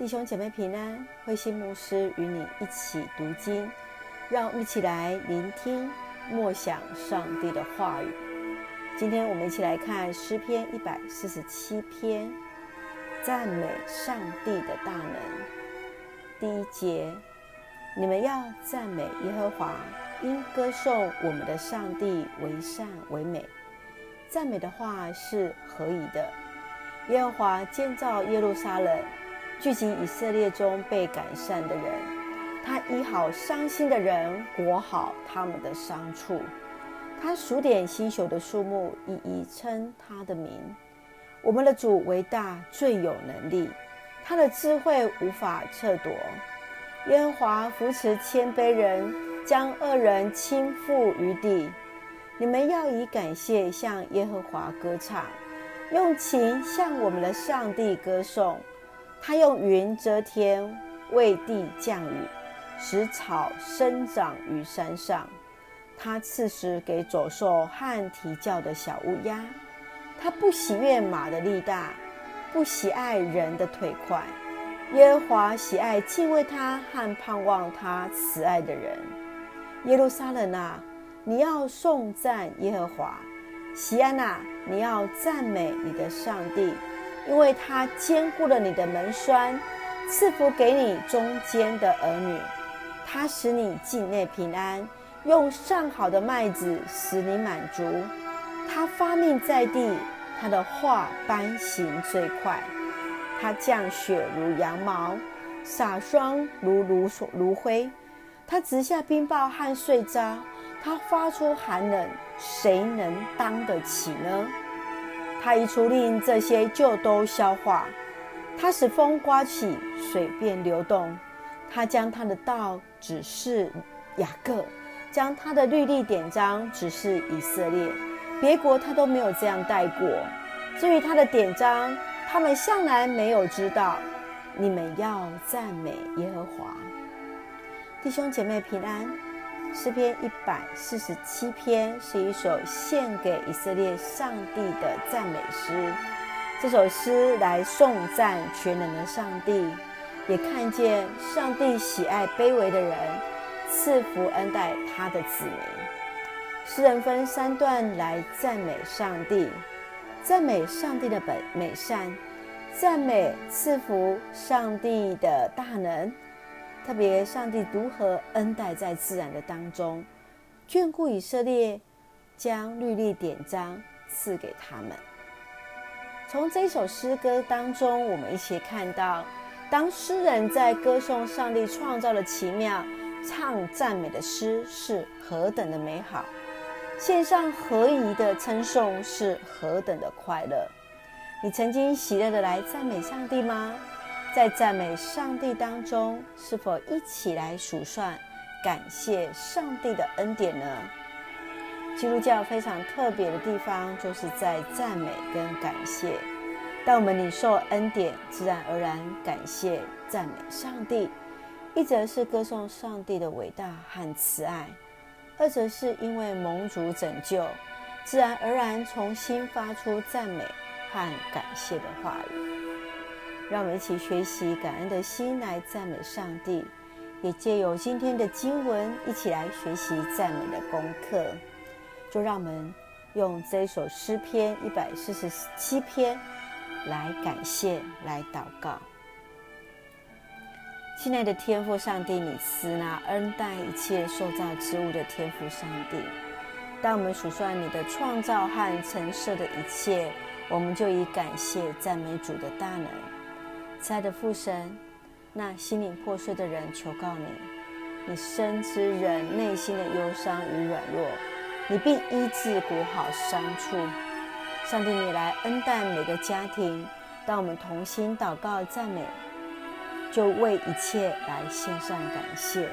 弟兄姐妹平安，慧心牧师与你一起读经，让我们一起来聆听默想上帝的话语。今天我们一起来看诗篇一百四十七篇，赞美上帝的大能。第一节，你们要赞美耶和华，因歌颂我们的上帝为善为美。赞美的话是合宜的。耶和华建造耶路撒冷。聚集以色列中被改善的人，他医好伤心的人，裹好他们的伤处。他数点新朽的树木，一一称他的名。我们的主为大，最有能力，他的智慧无法测夺。耶和华扶持谦卑人，将恶人倾覆于地。你们要以感谢向耶和华歌唱，用琴向我们的上帝歌颂。他用云遮天，为地降雨，使草生长于山上。他赐食给走兽和啼叫的小乌鸦。他不喜悦马的力大，不喜爱人的腿快。耶和华喜爱敬畏他和盼望他慈爱的人。耶路撒冷啊，你要颂赞耶和华；锡安啊，你要赞美你的上帝。因为他坚固了你的门栓，赐福给你中间的儿女。他使你境内平安，用上好的麦子使你满足。他发命在地，他的话颁行最快。他降雪如羊毛，洒霜如芦芦灰。他直下冰雹和碎渣，他发出寒冷，谁能当得起呢？他一出令，这些就都消化。他使风刮起，水便流动。他将他的道指示雅各，将他的律例典章指示以色列。别国他都没有这样带过。至于他的典章，他们向来没有知道。你们要赞美耶和华。弟兄姐妹平安。诗篇一百四十七篇是一首献给以色列上帝的赞美诗。这首诗来颂赞全能的上帝，也看见上帝喜爱卑微的人，赐福恩待他的子民。诗人分三段来赞美上帝：赞美上帝的本美善，赞美赐福上帝的大能。特别，上帝如何恩待在自然的当中，眷顾以色列，将律例典章赐给他们。从这首诗歌当中，我们一起看到，当诗人在歌颂上帝创造的奇妙，唱赞美的诗是何等的美好，献上合宜的称颂是何等的快乐。你曾经喜乐的来赞美上帝吗？在赞美上帝当中，是否一起来数算感谢上帝的恩典呢？基督教非常特别的地方，就是在赞美跟感谢。当我们领受恩典，自然而然感谢赞美上帝；一则是歌颂上帝的伟大和慈爱；二则是因为蒙主拯救，自然而然从心发出赞美和感谢的话语。让我们一起学习感恩的心来赞美上帝，也借由今天的经文一起来学习赞美的功课。就让我们用这一首诗篇一百四十七篇来感谢、来祷告。亲爱的天父上帝，你赐那恩待一切受造之物的天父上帝。当我们数算你的创造和陈设的一切，我们就以感谢赞美主的大能。亲爱的父神，那心灵破碎的人求告你，你深知人内心的忧伤与软弱，你必医治补好伤处。上帝，你来恩待每个家庭，当我们同心祷告赞美，就为一切来献上感谢。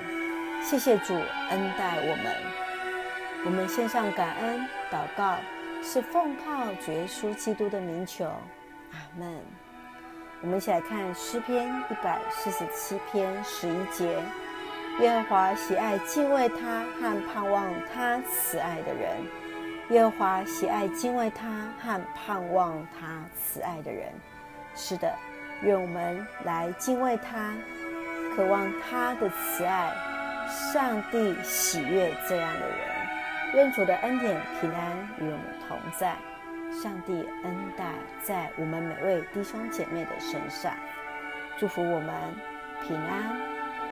谢谢主恩待我们，我们献上感恩祷告，是奉靠主耶稣基督的名求，阿门。我们一起来看诗篇一百四十七篇十一节：耶和华喜爱敬畏他和盼望他慈爱的人。耶和华喜爱敬畏他和盼望他慈爱的人。是的，愿我们来敬畏他，渴望他的慈爱。上帝喜悦这样的人。愿主的恩典平安与我们同在。上帝恩待在我们每位弟兄姐妹的身上，祝福我们平安。